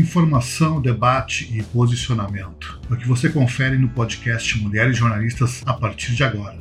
Informação, debate e posicionamento. É o que você confere no podcast Mulheres Jornalistas a partir de agora.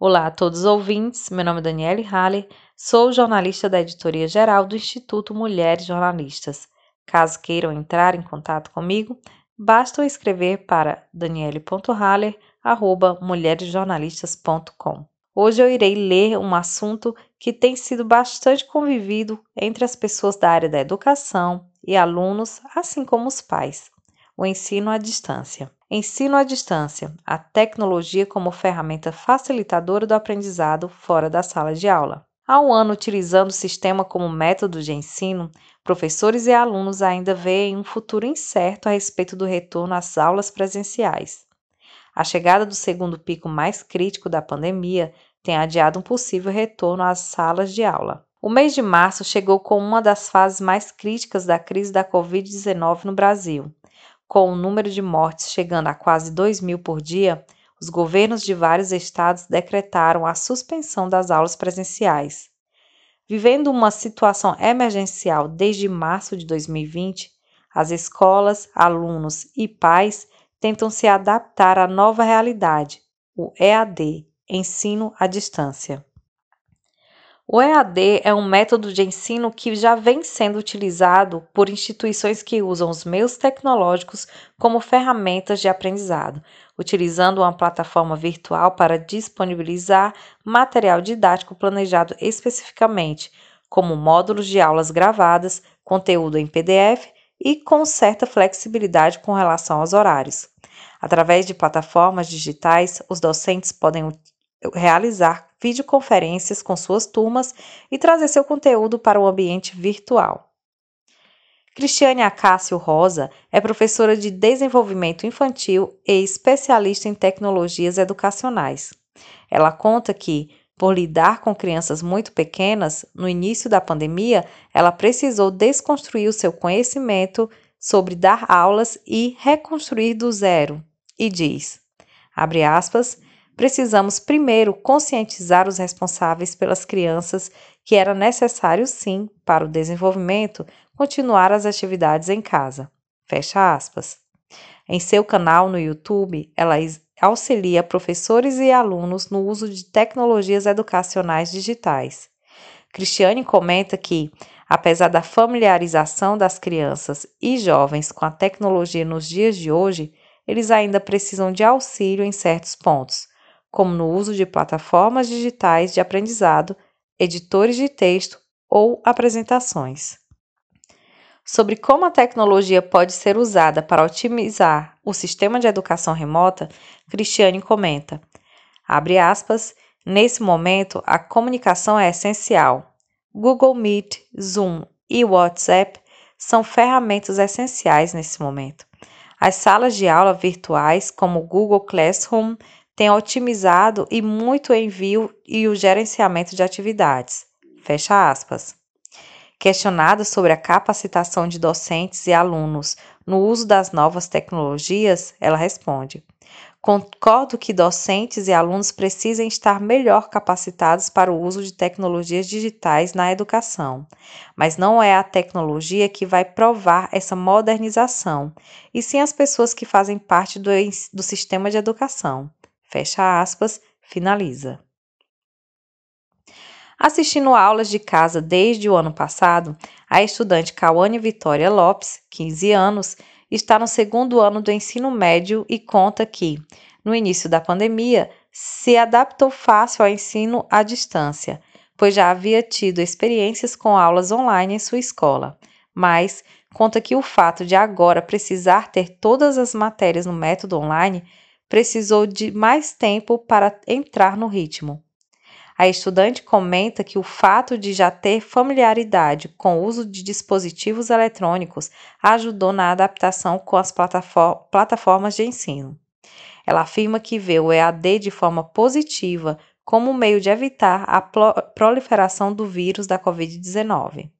Olá a todos os ouvintes, meu nome é Daniele Halle, sou jornalista da editoria geral do Instituto Mulheres Jornalistas. Caso queiram entrar em contato comigo, basta escrever para daniele.haller.mulheresjornalistas.com. Hoje eu irei ler um assunto que tem sido bastante convivido entre as pessoas da área da educação e alunos, assim como os pais: o ensino à distância. Ensino à distância, a tecnologia como ferramenta facilitadora do aprendizado fora da sala de aula. Há um ano utilizando o sistema como método de ensino, professores e alunos ainda veem um futuro incerto a respeito do retorno às aulas presenciais. A chegada do segundo pico mais crítico da pandemia tem adiado um possível retorno às salas de aula. O mês de março chegou com uma das fases mais críticas da crise da Covid-19 no Brasil. Com o número de mortes chegando a quase 2 mil por dia, os governos de vários estados decretaram a suspensão das aulas presenciais. Vivendo uma situação emergencial desde março de 2020, as escolas, alunos e pais tentam se adaptar à nova realidade, o EAD, ensino à distância. O EAD é um método de ensino que já vem sendo utilizado por instituições que usam os meios tecnológicos como ferramentas de aprendizado, utilizando uma plataforma virtual para disponibilizar material didático planejado especificamente, como módulos de aulas gravadas, conteúdo em PDF e com certa flexibilidade com relação aos horários. Através de plataformas digitais, os docentes podem realizar videoconferências com suas turmas e trazer seu conteúdo para o ambiente virtual. Cristiane Acácio Rosa é professora de desenvolvimento infantil e especialista em tecnologias educacionais. Ela conta que, por lidar com crianças muito pequenas, no início da pandemia, ela precisou desconstruir o seu conhecimento sobre dar aulas e reconstruir do zero. E diz: abre aspas, precisamos primeiro conscientizar os responsáveis pelas crianças que era necessário sim, para o desenvolvimento, continuar as atividades em casa. Fecha aspas. Em seu canal no YouTube, ela auxilia professores e alunos no uso de tecnologias educacionais digitais. Cristiane comenta que, apesar da familiarização das crianças e jovens com a tecnologia nos dias de hoje, eles ainda precisam de auxílio em certos pontos, como no uso de plataformas digitais de aprendizado, editores de texto ou apresentações. Sobre como a tecnologia pode ser usada para otimizar o sistema de educação remota, Cristiane comenta: abre aspas, nesse momento a comunicação é essencial. Google Meet, Zoom e WhatsApp são ferramentas essenciais nesse momento. As salas de aula virtuais, como Google Classroom, tem otimizado e muito o envio e o gerenciamento de atividades. Fecha aspas. Questionada sobre a capacitação de docentes e alunos no uso das novas tecnologias, ela responde: Concordo que docentes e alunos precisem estar melhor capacitados para o uso de tecnologias digitais na educação, mas não é a tecnologia que vai provar essa modernização, e sim as pessoas que fazem parte do, do sistema de educação. Fecha aspas, finaliza. Assistindo aulas de casa desde o ano passado, a estudante Cauane Vitória Lopes, 15 anos, está no segundo ano do ensino médio e conta que, no início da pandemia, se adaptou fácil ao ensino à distância, pois já havia tido experiências com aulas online em sua escola, mas conta que o fato de agora precisar ter todas as matérias no método online precisou de mais tempo para entrar no ritmo. A estudante comenta que o fato de já ter familiaridade com o uso de dispositivos eletrônicos ajudou na adaptação com as plataformas de ensino. Ela afirma que vê o EAD de forma positiva como meio de evitar a proliferação do vírus da Covid-19.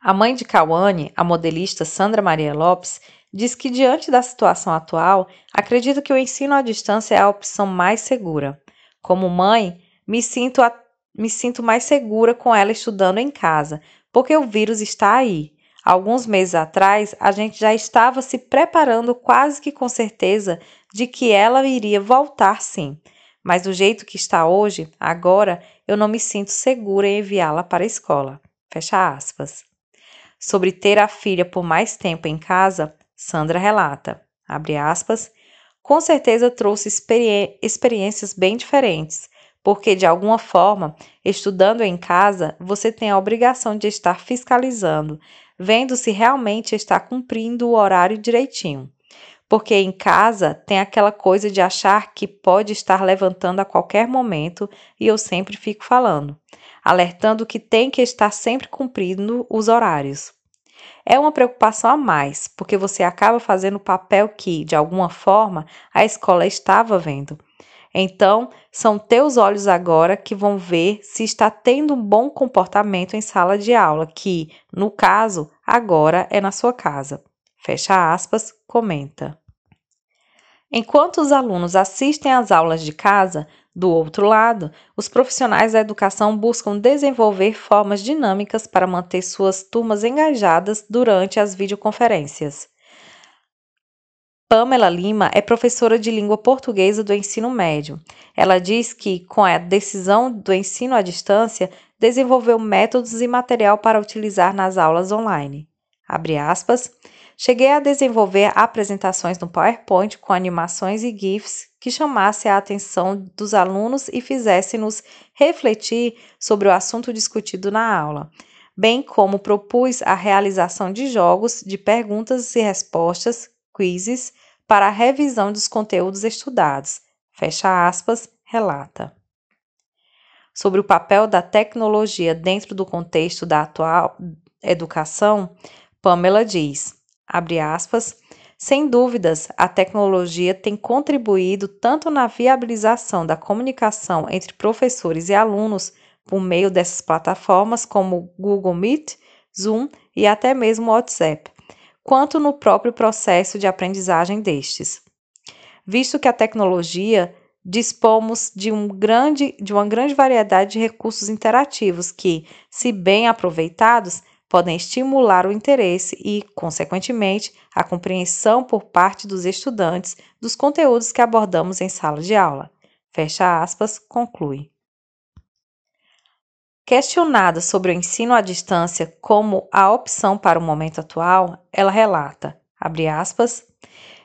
A mãe de Cauane, a modelista Sandra Maria Lopes, diz que, diante da situação atual, acredita que o ensino à distância é a opção mais segura. Como mãe, me sinto me sinto mais segura com ela estudando em casa, porque o vírus está aí. Alguns meses atrás, a gente já estava se preparando quase que com certeza de que ela iria voltar sim. Mas do jeito que está hoje, agora, eu não me sinto segura em enviá-la para a escola. Fecha aspas. Sobre ter a filha por mais tempo em casa, Sandra relata, abre aspas, com certeza trouxe experi experiências bem diferentes, porque de alguma forma, estudando em casa, você tem a obrigação de estar fiscalizando, vendo se realmente está cumprindo o horário direitinho. Porque em casa tem aquela coisa de achar que pode estar levantando a qualquer momento e eu sempre fico falando, alertando que tem que estar sempre cumprindo os horários. É uma preocupação a mais, porque você acaba fazendo o papel que, de alguma forma, a escola estava vendo. Então, são teus olhos agora que vão ver se está tendo um bom comportamento em sala de aula, que, no caso, agora é na sua casa. Fecha aspas, comenta. Enquanto os alunos assistem às aulas de casa, do outro lado, os profissionais da educação buscam desenvolver formas dinâmicas para manter suas turmas engajadas durante as videoconferências. Pamela Lima é professora de língua portuguesa do ensino médio. Ela diz que, com a decisão do ensino à distância, desenvolveu métodos e material para utilizar nas aulas online. Abre aspas. Cheguei a desenvolver apresentações no PowerPoint com animações e GIFs que chamasse a atenção dos alunos e fizesse-nos refletir sobre o assunto discutido na aula, bem como propus a realização de jogos de perguntas e respostas, quizzes, para a revisão dos conteúdos estudados. Fecha aspas, relata. Sobre o papel da tecnologia dentro do contexto da atual educação, Pamela diz, abre aspas, sem dúvidas, a tecnologia tem contribuído tanto na viabilização da comunicação entre professores e alunos por meio dessas plataformas como Google Meet, Zoom e até mesmo WhatsApp, quanto no próprio processo de aprendizagem destes. Visto que a tecnologia dispomos de, um grande, de uma grande variedade de recursos interativos que, se bem aproveitados, podem estimular o interesse e, consequentemente, a compreensão por parte dos estudantes dos conteúdos que abordamos em sala de aula. Fecha aspas, conclui. Questionada sobre o ensino à distância como a opção para o momento atual, ela relata, aspas,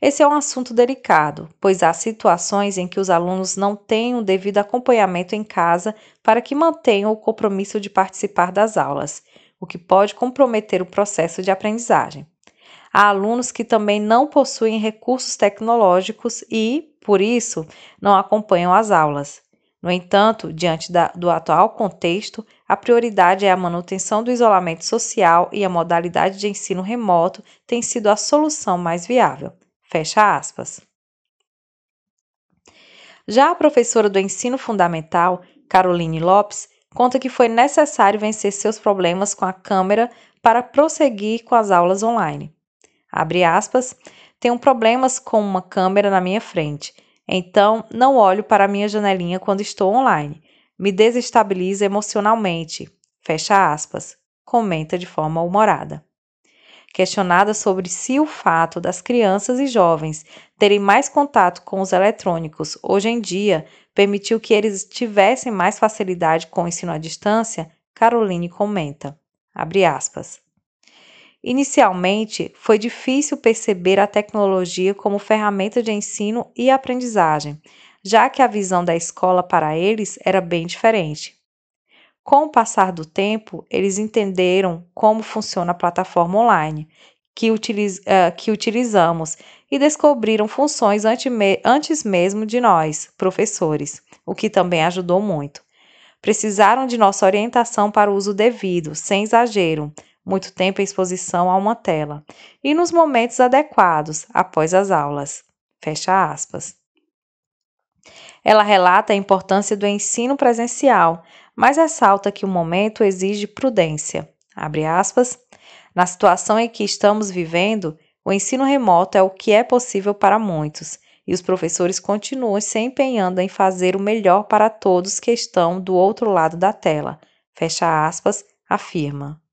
esse é um assunto delicado, pois há situações em que os alunos não têm o devido acompanhamento em casa para que mantenham o compromisso de participar das aulas, o que pode comprometer o processo de aprendizagem. Há alunos que também não possuem recursos tecnológicos e, por isso, não acompanham as aulas. No entanto, diante da, do atual contexto, a prioridade é a manutenção do isolamento social e a modalidade de ensino remoto tem sido a solução mais viável. Fecha aspas. Já a professora do ensino fundamental, Caroline Lopes, conta que foi necessário vencer seus problemas com a câmera para prosseguir com as aulas online. Abre aspas, tenho problemas com uma câmera na minha frente então, não olho para a minha janelinha quando estou online. Me desestabiliza emocionalmente. Fecha aspas. Comenta de forma humorada. Questionada sobre se o fato das crianças e jovens terem mais contato com os eletrônicos hoje em dia permitiu que eles tivessem mais facilidade com o ensino à distância, Caroline comenta, aspas, Inicialmente, foi difícil perceber a tecnologia como ferramenta de ensino e aprendizagem, já que a visão da escola para eles era bem diferente. Com o passar do tempo, eles entenderam como funciona a plataforma online que, utiliz, uh, que utilizamos e descobriram funções antes mesmo de nós, professores, o que também ajudou muito. Precisaram de nossa orientação para o uso devido, sem exagero, muito tempo em exposição a uma tela, e nos momentos adequados, após as aulas. Fecha aspas. Ela relata a importância do ensino presencial, mas ressalta que o momento exige prudência. Abre aspas. Na situação em que estamos vivendo, o ensino remoto é o que é possível para muitos, e os professores continuam se empenhando em fazer o melhor para todos que estão do outro lado da tela. Fecha aspas, afirma.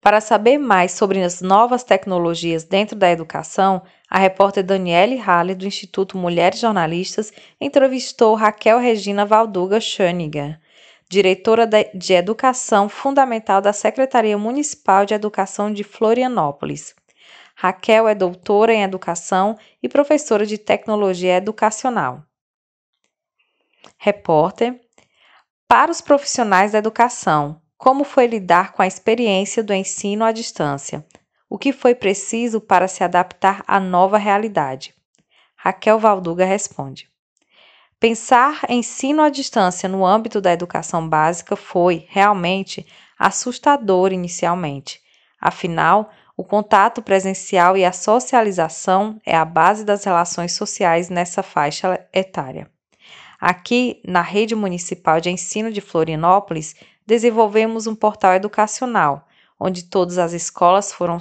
Para saber mais sobre as novas tecnologias dentro da educação, a repórter Daniele Halle, do Instituto Mulheres Jornalistas, entrevistou Raquel Regina Valduga Schöniger, diretora de Educação Fundamental da Secretaria Municipal de Educação de Florianópolis. Raquel é doutora em Educação e professora de Tecnologia Educacional. Repórter. Para os profissionais da educação, como foi lidar com a experiência do ensino à distância? O que foi preciso para se adaptar à nova realidade? Raquel Valduga responde. Pensar ensino à distância no âmbito da educação básica foi, realmente, assustador inicialmente. Afinal, o contato presencial e a socialização é a base das relações sociais nessa faixa etária. Aqui, na Rede Municipal de Ensino de Florianópolis, desenvolvemos um portal educacional, onde todas as escolas foram,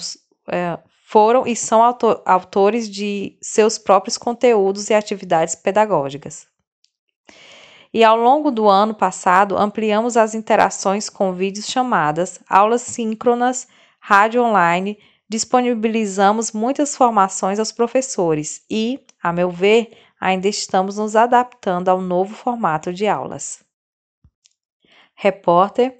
é, foram e são autor, autores de seus próprios conteúdos e atividades pedagógicas. E ao longo do ano passado, ampliamos as interações com vídeos chamadas, aulas síncronas, rádio online, disponibilizamos muitas formações aos professores e, a meu ver, ainda estamos nos adaptando ao novo formato de aulas repórter.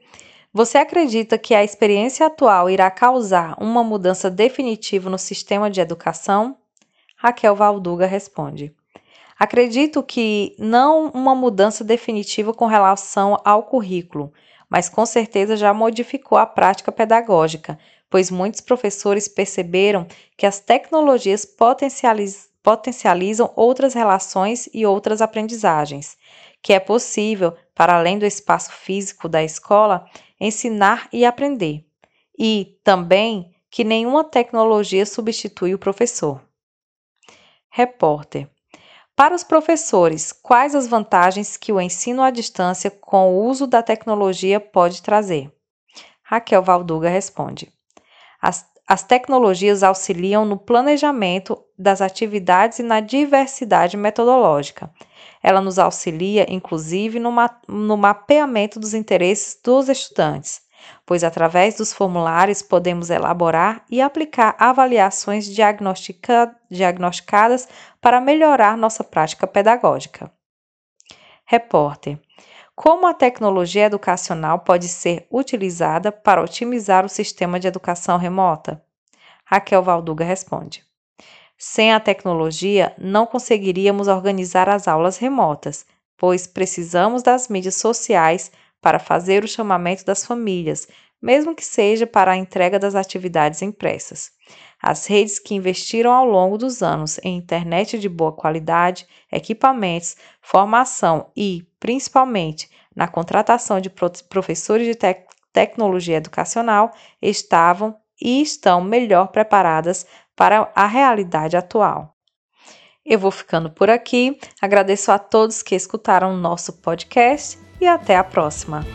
Você acredita que a experiência atual irá causar uma mudança definitiva no sistema de educação? Raquel Valduga responde. Acredito que não uma mudança definitiva com relação ao currículo, mas com certeza já modificou a prática pedagógica, pois muitos professores perceberam que as tecnologias potencializ potencializam outras relações e outras aprendizagens, que é possível para além do espaço físico da escola, ensinar e aprender, e também que nenhuma tecnologia substitui o professor. Repórter. Para os professores, quais as vantagens que o ensino à distância com o uso da tecnologia pode trazer? Raquel Valduga responde. As, as tecnologias auxiliam no planejamento das atividades e na diversidade metodológica, ela nos auxilia, inclusive, no, ma no mapeamento dos interesses dos estudantes, pois através dos formulários podemos elaborar e aplicar avaliações diagnostica diagnosticadas para melhorar nossa prática pedagógica. Repórter. Como a tecnologia educacional pode ser utilizada para otimizar o sistema de educação remota? Raquel Valduga responde. Sem a tecnologia, não conseguiríamos organizar as aulas remotas, pois precisamos das mídias sociais para fazer o chamamento das famílias, mesmo que seja para a entrega das atividades impressas. As redes que investiram ao longo dos anos em internet de boa qualidade, equipamentos, formação e, principalmente, na contratação de professores de te tecnologia educacional estavam e estão melhor preparadas para a realidade atual. Eu vou ficando por aqui, agradeço a todos que escutaram o nosso podcast e até a próxima.